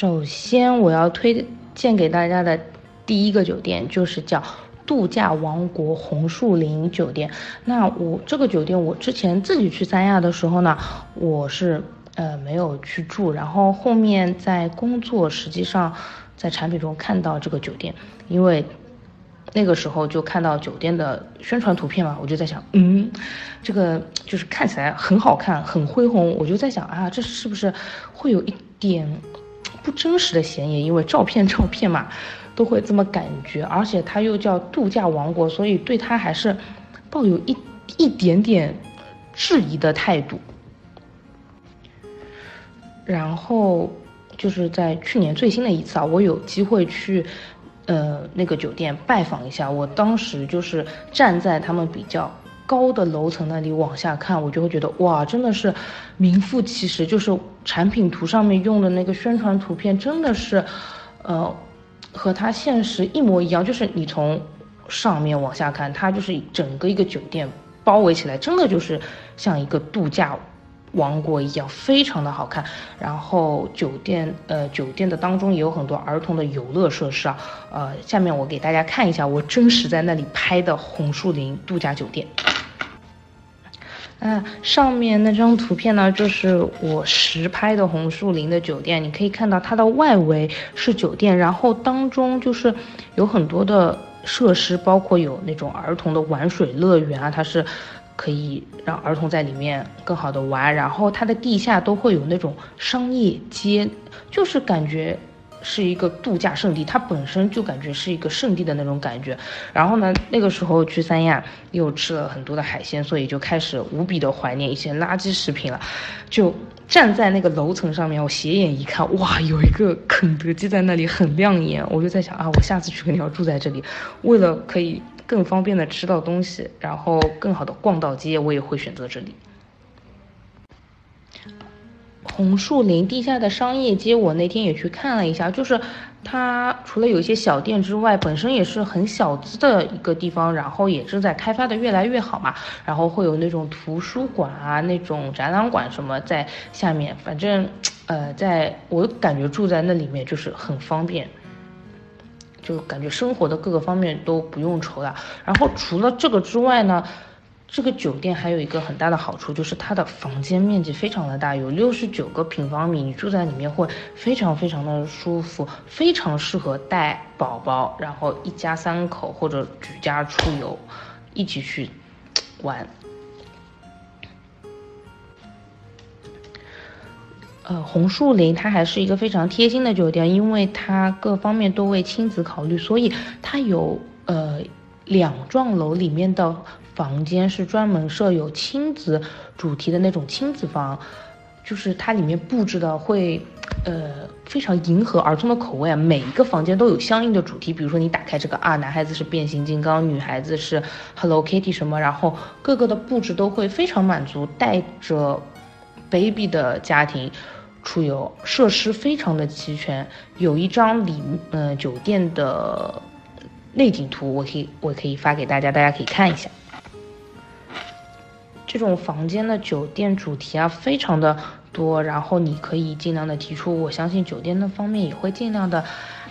首先我要推荐给大家的第一个酒店就是叫度假王国红树林酒店。那我这个酒店我之前自己去三亚的时候呢，我是呃没有去住，然后后面在工作，实际上在产品中看到这个酒店，因为。那个时候就看到酒店的宣传图片嘛，我就在想，嗯，这个就是看起来很好看，很恢宏，我就在想啊，这是不是会有一点不真实的嫌疑？因为照片照片嘛，都会这么感觉，而且它又叫度假王国，所以对它还是抱有一一点点质疑的态度。然后就是在去年最新的一次啊，我有机会去。呃，那个酒店拜访一下，我当时就是站在他们比较高的楼层那里往下看，我就会觉得哇，真的是名副其实，就是产品图上面用的那个宣传图片，真的是，呃，和它现实一模一样，就是你从上面往下看，它就是整个一个酒店包围起来，真的就是像一个度假。王国一样，非常的好看。然后酒店，呃，酒店的当中也有很多儿童的游乐设施啊。呃，下面我给大家看一下我真实在那里拍的红树林度假酒店。嗯，上面那张图片呢，就是我实拍的红树林的酒店。你可以看到它的外围是酒店，然后当中就是有很多的设施，包括有那种儿童的玩水乐园啊，它是。可以让儿童在里面更好的玩，然后它的地下都会有那种商业街，就是感觉是一个度假胜地，它本身就感觉是一个圣地的那种感觉。然后呢，那个时候去三亚又吃了很多的海鲜，所以就开始无比的怀念一些垃圾食品了。就站在那个楼层上面，我斜眼一看，哇，有一个肯德基在那里很亮眼，我就在想啊，我下次去肯定要住在这里，为了可以。更方便的吃到东西，然后更好的逛到街，我也会选择这里。红树林地下的商业街，我那天也去看了一下，就是它除了有一些小店之外，本身也是很小资的一个地方，然后也正在开发的越来越好嘛。然后会有那种图书馆啊，那种展览馆什么在下面，反正呃，在我感觉住在那里面就是很方便。就感觉生活的各个方面都不用愁了。然后除了这个之外呢，这个酒店还有一个很大的好处，就是它的房间面积非常的大，有六十九个平方米，你住在里面会非常非常的舒服，非常适合带宝宝，然后一家三口或者举家出游，一起去玩。呃，红树林它还是一个非常贴心的酒店，因为它各方面都为亲子考虑，所以它有呃两幢楼里面的房间是专门设有亲子主题的那种亲子房，就是它里面布置的会呃非常迎合儿童的口味啊，每一个房间都有相应的主题，比如说你打开这个啊，男孩子是变形金刚，女孩子是 Hello Kitty 什么，然后各个的布置都会非常满足带着 baby 的家庭。出游设施非常的齐全，有一张里呃酒店的内景图，我可以我可以发给大家，大家可以看一下。这种房间的酒店主题啊，非常的多，然后你可以尽量的提出，我相信酒店的方面也会尽量的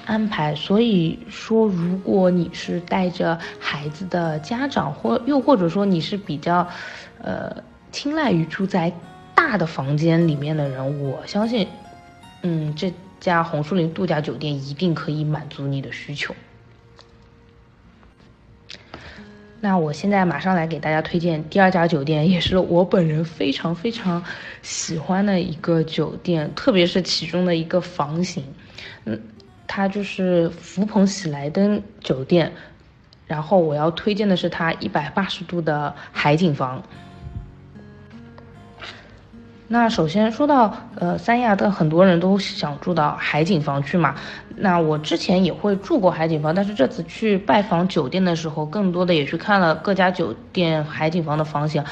安排。所以说，如果你是带着孩子的家长，或又或者说你是比较，呃，青睐于住在。大的房间里面的人，我相信，嗯，这家红树林度假酒店一定可以满足你的需求。那我现在马上来给大家推荐第二家酒店，也是我本人非常非常喜欢的一个酒店，特别是其中的一个房型，嗯，它就是福朋喜来登酒店，然后我要推荐的是它一百八十度的海景房。那首先说到，呃，三亚的很多人都想住到海景房去嘛。那我之前也会住过海景房，但是这次去拜访酒店的时候，更多的也去看了各家酒店海景房的房型。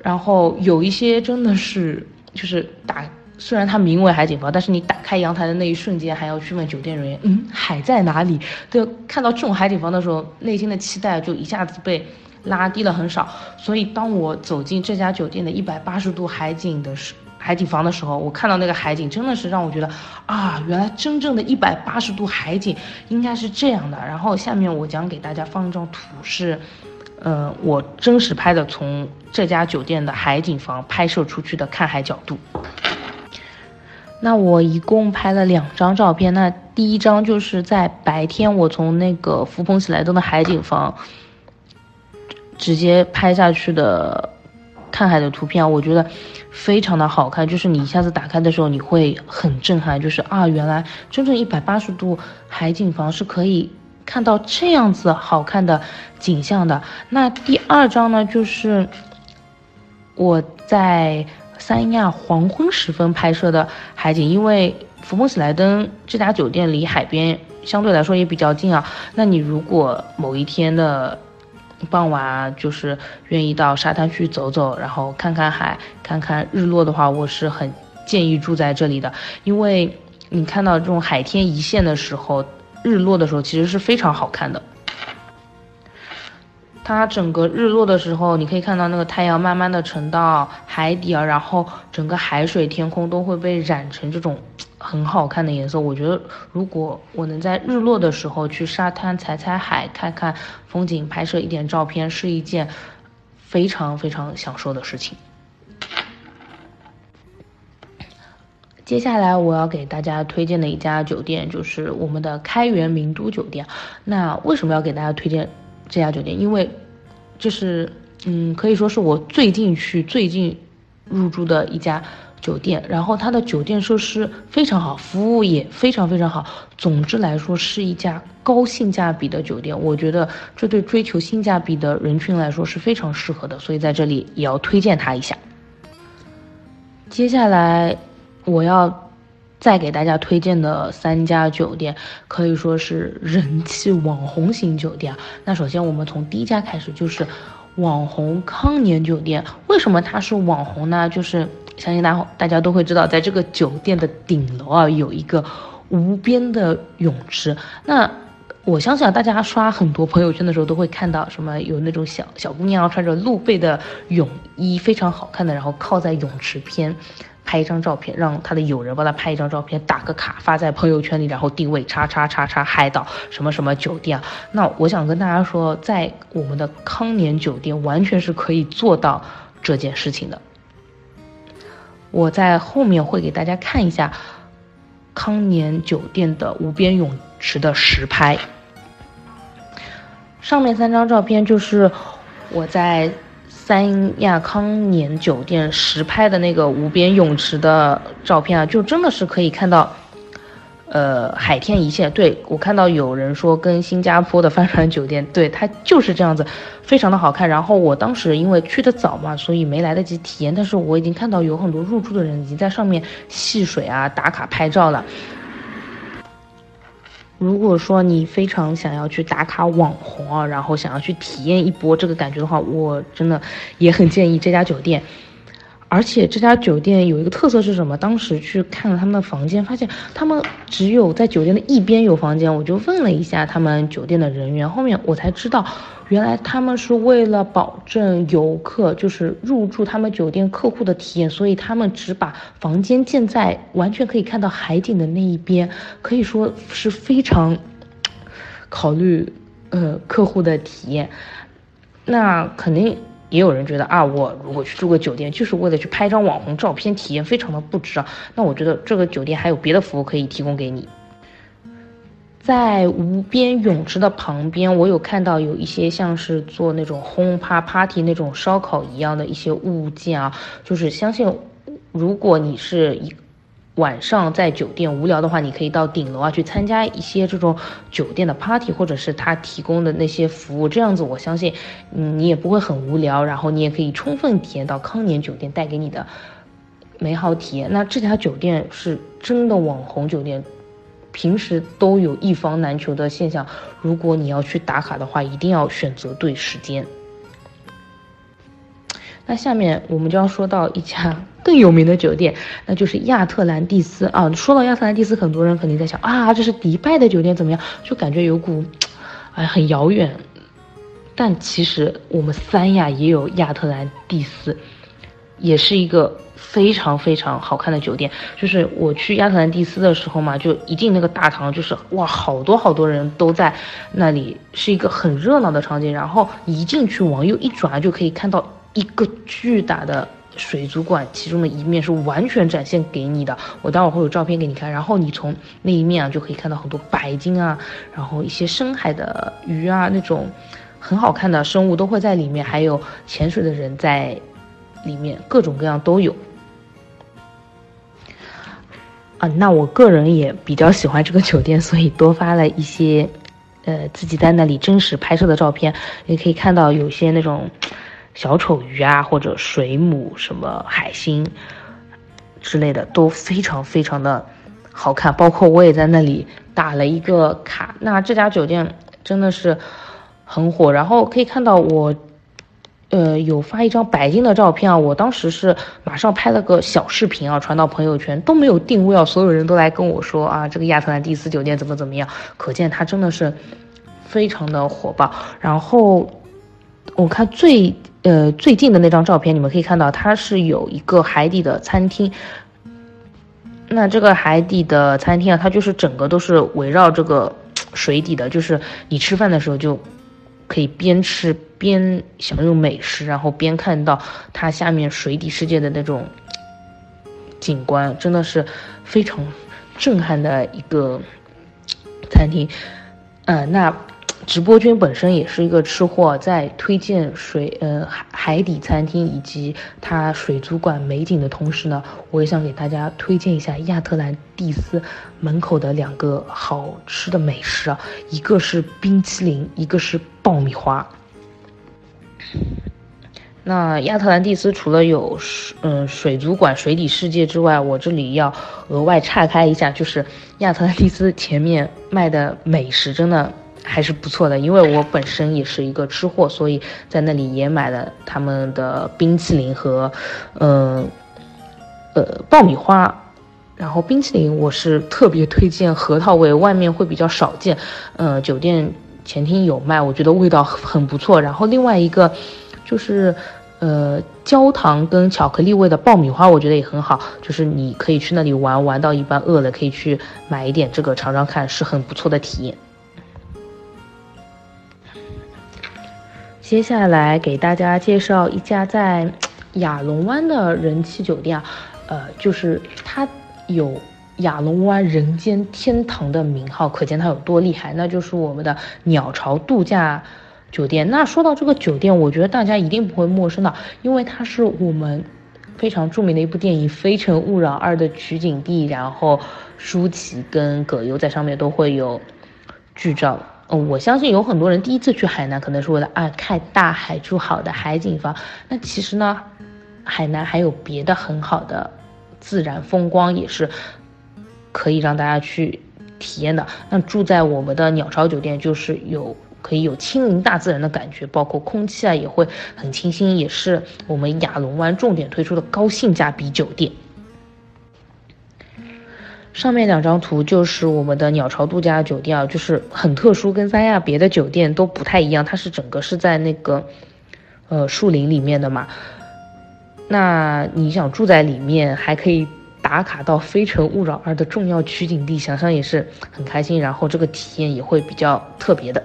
然后有一些真的是，就是打，虽然它名为海景房，但是你打开阳台的那一瞬间，还要去问酒店人员，嗯，海在哪里？对，看到这种海景房的时候，内心的期待就一下子被。拉低了很少，所以当我走进这家酒店的一百八十度海景的时海景房的时候，我看到那个海景真的是让我觉得啊，原来真正的一百八十度海景应该是这样的。然后下面我将给大家放一张图，是，呃，我真实拍的从这家酒店的海景房拍摄出去的看海角度。那我一共拍了两张照片，那第一张就是在白天，我从那个福朋喜来登的海景房直接拍下去的看海的图片，我觉得非常的好看，就是你一下子打开的时候，你会很震撼，就是啊，原来真正一百八十度海景房是可以看到这样子好看的景象的。那第二张呢，就是我在。三亚黄昏时分拍摄的海景，因为福朋喜来登这家酒店离海边相对来说也比较近啊。那你如果某一天的傍晚啊，就是愿意到沙滩去走走，然后看看海、看看日落的话，我是很建议住在这里的，因为你看到这种海天一线的时候，日落的时候其实是非常好看的。它整个日落的时候，你可以看到那个太阳慢慢的沉到海底啊，然后整个海水、天空都会被染成这种很好看的颜色。我觉得，如果我能在日落的时候去沙滩踩踩海、看看风景、拍摄一点照片，是一件非常非常享受的事情。接下来我要给大家推荐的一家酒店就是我们的开元名都酒店。那为什么要给大家推荐？这家酒店，因为这是嗯，可以说是我最近去最近入住的一家酒店，然后它的酒店设施非常好，服务也非常非常好。总之来说，是一家高性价比的酒店。我觉得这对追求性价比的人群来说是非常适合的，所以在这里也要推荐它一下。接下来我要。再给大家推荐的三家酒店可以说是人气网红型酒店。那首先我们从第一家开始，就是网红康年酒店。为什么它是网红呢？就是相信大大家都会知道，在这个酒店的顶楼啊，有一个无边的泳池。那我相信啊，大家刷很多朋友圈的时候都会看到，什么有那种小小姑娘穿着露背的泳衣，非常好看的，然后靠在泳池边。拍一张照片，让他的友人帮他拍一张照片，打个卡发在朋友圈里，然后定位叉叉叉叉海岛什么什么酒店。那我想跟大家说，在我们的康年酒店完全是可以做到这件事情的。我在后面会给大家看一下康年酒店的无边泳池的实拍。上面三张照片就是我在。三亚康年酒店实拍的那个无边泳池的照片啊，就真的是可以看到，呃，海天一线。对我看到有人说跟新加坡的帆船酒店，对它就是这样子，非常的好看。然后我当时因为去的早嘛，所以没来得及体验，但是我已经看到有很多入住的人已经在上面戏水啊、打卡拍照了。如果说你非常想要去打卡网红啊，然后想要去体验一波这个感觉的话，我真的也很建议这家酒店。而且这家酒店有一个特色是什么？当时去看了他们的房间，发现他们只有在酒店的一边有房间。我就问了一下他们酒店的人员，后面我才知道，原来他们是为了保证游客就是入住他们酒店客户的体验，所以他们只把房间建在完全可以看到海景的那一边，可以说是非常考虑呃客户的体验。那肯定。也有人觉得啊，我如果去住个酒店，就是为了去拍张网红照片，体验非常的不值啊。那我觉得这个酒店还有别的服务可以提供给你。在无边泳池的旁边，我有看到有一些像是做那种轰趴 party 那种烧烤一样的一些物件啊，就是相信如果你是一。晚上在酒店无聊的话，你可以到顶楼啊去参加一些这种酒店的 party，或者是他提供的那些服务，这样子我相信，你也不会很无聊，然后你也可以充分体验到康年酒店带给你的美好体验。那这家酒店是真的网红酒店，平时都有一房难求的现象。如果你要去打卡的话，一定要选择对时间。那下面我们就要说到一家更有名的酒店，那就是亚特兰蒂斯啊。说到亚特兰蒂斯，很多人肯定在想啊，这是迪拜的酒店怎么样？就感觉有股，哎，很遥远。但其实我们三亚也有亚特兰蒂斯。也是一个非常非常好看的酒店。就是我去亚特兰蒂斯的时候嘛，就一进那个大堂，就是哇，好多好多人都在那里，是一个很热闹的场景。然后一进去往右一转，就可以看到一个巨大的水族馆，其中的一面是完全展现给你的。我待会儿会有照片给你看。然后你从那一面啊，就可以看到很多白鲸啊，然后一些深海的鱼啊，那种很好看的生物都会在里面，还有潜水的人在。里面各种各样都有啊，那我个人也比较喜欢这个酒店，所以多发了一些，呃，自己在那里真实拍摄的照片。也可以看到有些那种小丑鱼啊，或者水母、什么海星之类的，都非常非常的好看。包括我也在那里打了一个卡。那这家酒店真的是很火，然后可以看到我。呃，有发一张白金的照片啊，我当时是马上拍了个小视频啊，传到朋友圈都没有定位啊，所有人都来跟我说啊，这个亚特兰蒂斯酒店怎么怎么样，可见它真的是非常的火爆。然后我看最呃最近的那张照片，你们可以看到它是有一个海底的餐厅，那这个海底的餐厅啊，它就是整个都是围绕这个水底的，就是你吃饭的时候就。可以边吃边享用美食，然后边看到它下面水底世界的那种景观，真的是非常震撼的一个餐厅。嗯，那。直播君本身也是一个吃货，在推荐水呃海海底餐厅以及它水族馆美景的同时呢，我也想给大家推荐一下亚特兰蒂斯门口的两个好吃的美食啊，一个是冰淇淋，一个是爆米花。那亚特兰蒂斯除了有水嗯水族馆水底世界之外，我这里要额外岔开一下，就是亚特兰蒂斯前面卖的美食真的。还是不错的，因为我本身也是一个吃货，所以在那里也买了他们的冰淇淋和，呃，呃爆米花。然后冰淇淋我是特别推荐核桃味，外面会比较少见，呃，酒店前厅有卖，我觉得味道很不错。然后另外一个就是，呃，焦糖跟巧克力味的爆米花，我觉得也很好，就是你可以去那里玩，玩到一半饿了可以去买一点这个尝尝看，是很不错的体验。接下来给大家介绍一家在亚龙湾的人气酒店啊，呃，就是它有亚龙湾人间天堂的名号，可见它有多厉害。那就是我们的鸟巢度假酒店。那说到这个酒店，我觉得大家一定不会陌生的，因为它是我们非常著名的一部电影《非诚勿扰二》的取景地，然后舒淇跟葛优在上面都会有剧照。嗯，我相信有很多人第一次去海南，可能是为了啊看大海、住好的海景房。那其实呢，海南还有别的很好的自然风光，也是可以让大家去体验的。那住在我们的鸟巢酒店，就是有可以有亲临大自然的感觉，包括空气啊也会很清新，也是我们亚龙湾重点推出的高性价比酒店。上面两张图就是我们的鸟巢度假酒店啊，就是很特殊，跟三亚别的酒店都不太一样。它是整个是在那个，呃，树林里面的嘛。那你想住在里面，还可以打卡到《非诚勿扰二》的重要取景地，想想也是很开心。然后这个体验也会比较特别的。